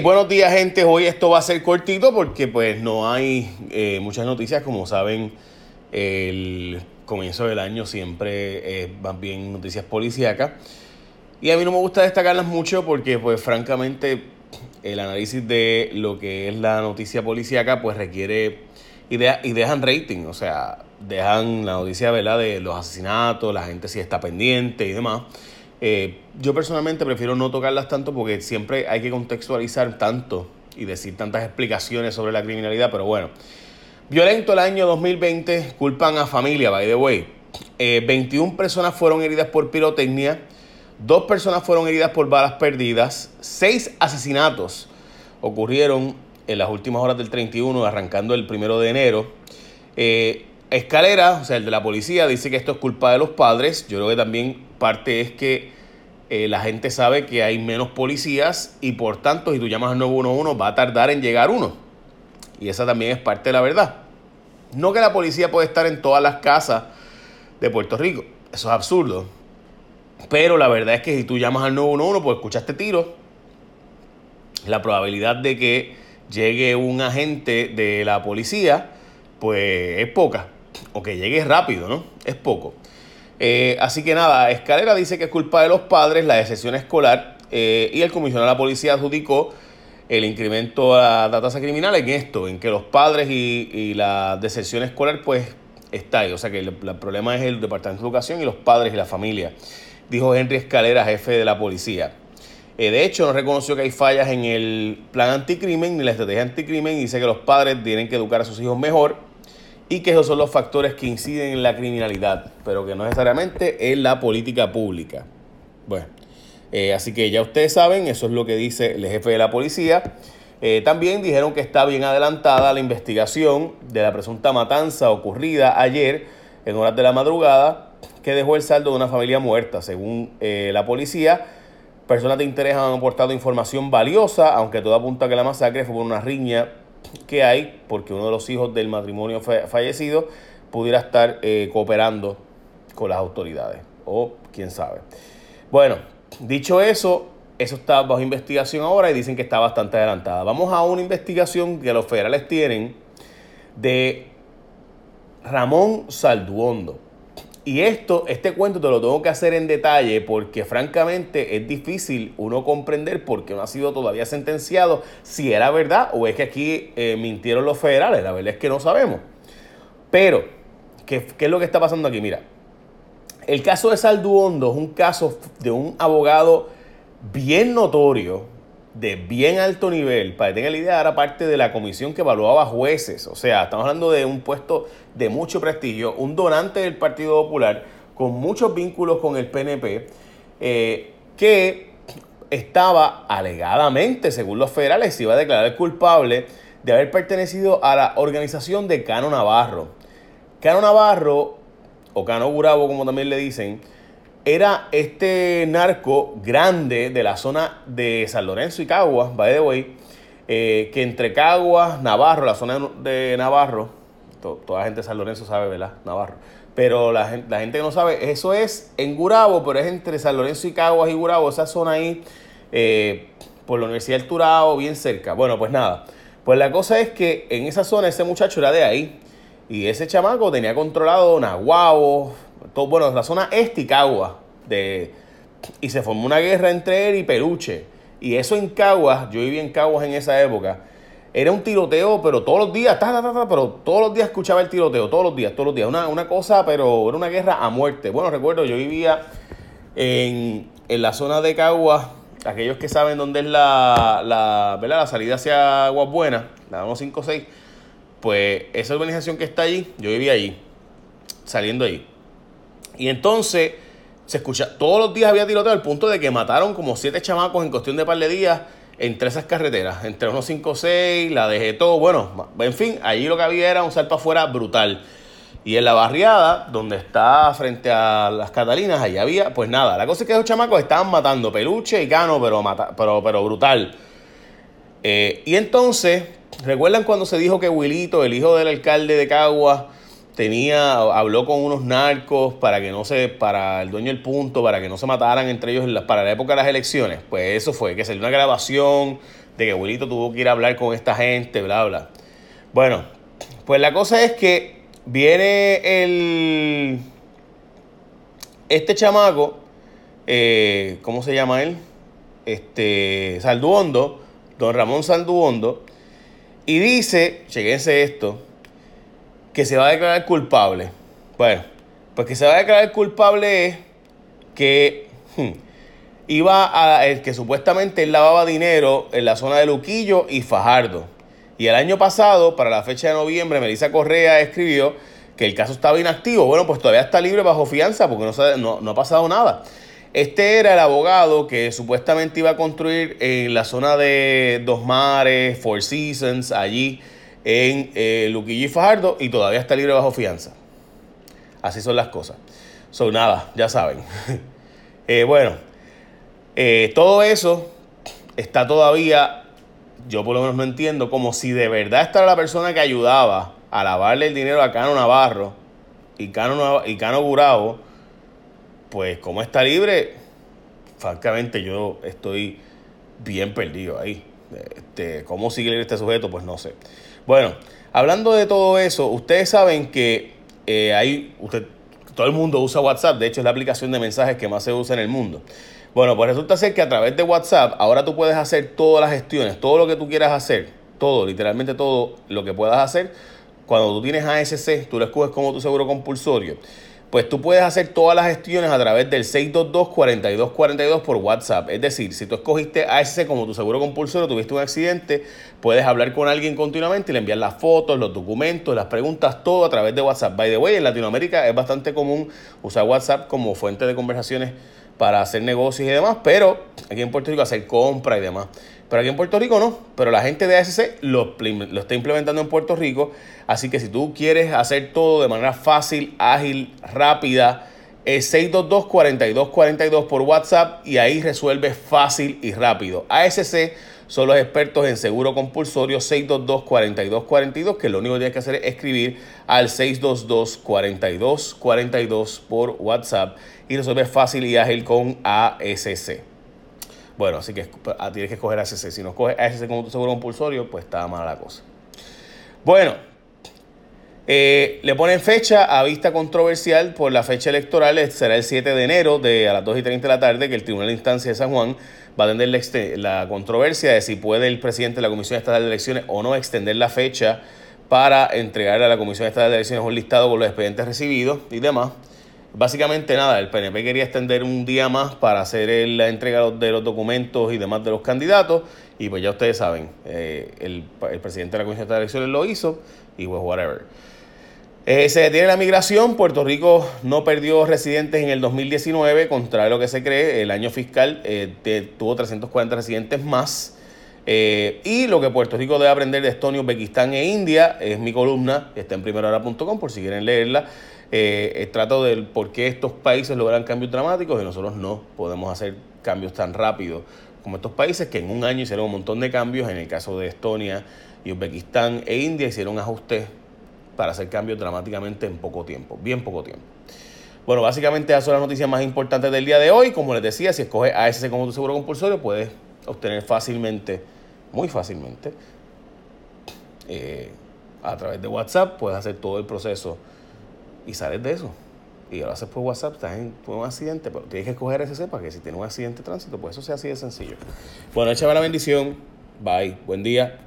buenos días gente, hoy esto va a ser cortito porque pues no hay eh, muchas noticias, como saben el comienzo del año siempre es más bien noticias policíacas y a mí no me gusta destacarlas mucho porque pues francamente el análisis de lo que es la noticia policíaca pues requiere y, y dejan rating, o sea, dejan la noticia ¿verdad? de los asesinatos, la gente si está pendiente y demás. Eh, yo personalmente prefiero no tocarlas tanto porque siempre hay que contextualizar tanto y decir tantas explicaciones sobre la criminalidad, pero bueno. Violento el año 2020, culpan a familia, by the way. 21 eh, personas fueron heridas por pirotecnia, dos personas fueron heridas por balas perdidas, seis asesinatos ocurrieron en las últimas horas del 31, arrancando el primero de enero. Eh, Escalera, o sea, el de la policía, dice que esto es culpa de los padres. Yo creo que también parte es que eh, la gente sabe que hay menos policías y por tanto, si tú llamas al 911, va a tardar en llegar uno. Y esa también es parte de la verdad. No que la policía puede estar en todas las casas de Puerto Rico. Eso es absurdo. Pero la verdad es que si tú llamas al 911, pues escuchaste tiro, la probabilidad de que llegue un agente de la policía, pues es poca o que llegue rápido, ¿no? Es poco. Eh, así que nada, Escalera dice que es culpa de los padres la decepción escolar eh, y el comisionado de la policía adjudicó el incremento a la tasa criminal en esto, en que los padres y, la deserción escolar pues está ahí. O sea que el, problema es el Departamento de Educación y los padres y la familia, dijo Henry Escalera, jefe de la policía. Eh, de hecho, no reconoció que hay fallas en el plan anticrimen ni la estrategia anticrimen y dice que los padres tienen que educar a sus hijos mejor y que esos son los factores que inciden en la criminalidad, pero que no necesariamente en la política pública. Bueno, eh, así que ya ustedes saben, eso es lo que dice el jefe de la policía. Eh, también dijeron que está bien adelantada la investigación de la presunta matanza ocurrida ayer en horas de la madrugada que dejó el saldo de una familia muerta. Según eh, la policía, personas de interés han aportado información valiosa, aunque todo apunta a que la masacre fue por una riña que hay, porque uno de los hijos del matrimonio fallecido pudiera estar eh, cooperando con las autoridades, o quién sabe. Bueno, dicho eso, eso está bajo investigación ahora y dicen que está bastante adelantada. Vamos a una investigación que los federales tienen de Ramón Salduondo. Y esto, este cuento te lo tengo que hacer en detalle porque francamente es difícil uno comprender por qué no ha sido todavía sentenciado, si era verdad o es que aquí eh, mintieron los federales. La verdad es que no sabemos. Pero, ¿qué, ¿qué, es lo que está pasando aquí? Mira, el caso de Salduondo es un caso de un abogado bien notorio, de bien alto nivel, para que tengan la idea, era parte de la comisión que evaluaba jueces. O sea, estamos hablando de un puesto de mucho prestigio, un donante del Partido Popular con muchos vínculos con el PNP, eh, que estaba alegadamente, según los federales, se iba a declarar culpable de haber pertenecido a la organización de Cano Navarro. Cano Navarro, o Cano Gurabo como también le dicen, era este narco grande de la zona de San Lorenzo y Caguas, by the way, eh, que entre Caguas, Navarro, la zona de Navarro, toda la gente de San Lorenzo sabe, ¿verdad? Navarro. Pero la gente, la gente que no sabe, eso es en Gurabo, pero es entre San Lorenzo y Caguas y Gurabo, esa zona ahí, eh, por la Universidad del Turao, bien cerca. Bueno, pues nada. Pues la cosa es que en esa zona ese muchacho era de ahí. Y ese chamaco tenía controlado Nahuabo, todo, bueno, la zona este y Caguas. De, y se formó una guerra entre él y Peluche. Y eso en Caguas, yo viví en Caguas en esa época, era un tiroteo, pero todos los días, pero todos los días escuchaba el tiroteo, todos los días, todos los días. Una, una cosa, pero era una guerra a muerte. Bueno, recuerdo, yo vivía en, la zona de Caguas, aquellos que saben dónde es la, la, ¿verdad? la salida hacia Aguas Buenas, la 156, pues esa urbanización que está allí, yo vivía allí, saliendo ahí. Y entonces se escucha, todos los días había tiroteo al punto de que mataron como siete chamacos en cuestión de par de días entre esas carreteras, entre 156, la de todo, bueno, en fin, ahí lo que había era un salto afuera brutal. Y en la barriada, donde está frente a las Catalinas, ahí había, pues nada, la cosa es que esos chamacos estaban matando peluche y cano, pero, pero, pero brutal. Eh, y entonces, ¿recuerdan cuando se dijo que Wilito, el hijo del alcalde de Caguas, tenía, habló con unos narcos para que no se, para el dueño del punto, para que no se mataran entre ellos para la época de las elecciones. Pues eso fue, que salió una grabación de que Wilito tuvo que ir a hablar con esta gente, bla, bla. Bueno, pues la cosa es que viene el... Este chamaco, eh, ¿cómo se llama él? Este, Salduondo, don Ramón Salduondo, y dice, chequense esto, que se va a declarar culpable. Bueno, pues que se va a declarar culpable es que hmm, iba a, el que supuestamente él lavaba dinero en la zona de Luquillo y Fajardo. Y el año pasado, para la fecha de noviembre, Melissa Correa escribió que el caso estaba inactivo. Bueno, pues todavía está libre bajo fianza porque no, no, ha pasado nada. Este era el abogado que supuestamente iba a construir en la zona de Dos Mares, Four Seasons, allí en eh, Luquillo y Fajardo, y todavía está libre bajo fianza. Así son las cosas. Son nada, ya saben. Eh, bueno, eh, todo eso está todavía, yo por lo menos no entiendo, como si de verdad esta la persona que ayudaba a lavarle el dinero a Cano Navarro y Cano, y Cano pues como está libre, francamente yo estoy bien perdido ahí. Este, ¿Cómo sigue este sujeto? Pues no sé. Bueno, hablando de todo eso, ustedes saben que eh, hay, usted, todo el mundo usa WhatsApp, de hecho es la aplicación de mensajes que más se usa en el mundo. Bueno, pues resulta ser que a través de WhatsApp ahora tú puedes hacer todas las gestiones, todo lo que tú quieras hacer, todo, literalmente todo lo que puedas hacer. Cuando tú tienes ASC, tú lo escoges como tu seguro compulsorio pues tú puedes hacer todas las gestiones a través del 622-4242 por WhatsApp. Es decir, si tú escogiste ASC como tu seguro compulsorio, tuviste un accidente, puedes hablar con alguien continuamente y le enviar las fotos, los documentos, las preguntas, todo a través de WhatsApp. By the way, en Latinoamérica es bastante común usar WhatsApp como fuente de conversaciones para hacer negocios y demás, pero aquí en Puerto Rico hacer compra y demás. Pero aquí en Puerto Rico no. Pero la gente de ASC lo, está implementando en Puerto Rico. Así que si tú quieres hacer todo de manera fácil, ágil, rápida, es 622-4242 por WhatsApp y ahí resuelve fácil y rápido. ASC son los expertos en seguro compulsorio 622-4242, que lo único que tienes que hacer es escribir al 622-4242 por WhatsApp y resuelve fácil y ágil con ASC. Bueno, así que ah, tienes que escoger ASC. Si no escoges ASC como tu seguro compulsorio, pues está mala la cosa. Bueno, eh, le ponen fecha a vista controversial por la fecha electoral. Será el 7 de enero de a las 2 y 30 de la tarde que el Tribunal de Instancia de San Juan va a atender la, controversia de si puede el presidente de la Comisión Estatal de Elecciones o no extender la fecha para entregar a la Comisión Estatal de Elecciones un listado con los expedientes recibidos y demás. Básicamente nada, el PNP quería extender un día más para hacer la entrega de los documentos y demás de los candidatos. Y pues ya ustedes saben, eh, el, presidente de la Comisión de Elecciones lo hizo y pues whatever. Eh, se detiene la migración. Puerto Rico no perdió residentes en el 2019, contrario a lo que se cree. El año fiscal eh, tuvo 340 residentes más. y lo que Puerto Rico debe aprender de Estonia, Uzbekistán e India es mi columna, está en primerahora.com por si quieren leerla eh, trato del por qué estos países logran cambios dramáticos y nosotros no podemos hacer cambios tan rápidos como estos países que en un año hicieron un montón de cambios. En el caso de Estonia y Uzbekistán e India hicieron ajustes para hacer cambios dramáticamente en poco tiempo, bien poco tiempo. Bueno, básicamente esas son las noticias más importantes del día de hoy. Como les decía, si escoges ASC como tu seguro compulsorio, puedes obtener fácilmente, muy fácilmente, eh, a través de WhatsApp, puedes hacer todo el proceso y sales de eso. Y lo haces por WhatsApp, estás en un accidente, pero tienes que escoger ese para que si tienes un accidente de tránsito, pues eso sea así de sencillo. Bueno, échame la bendición. Bye. Buen día.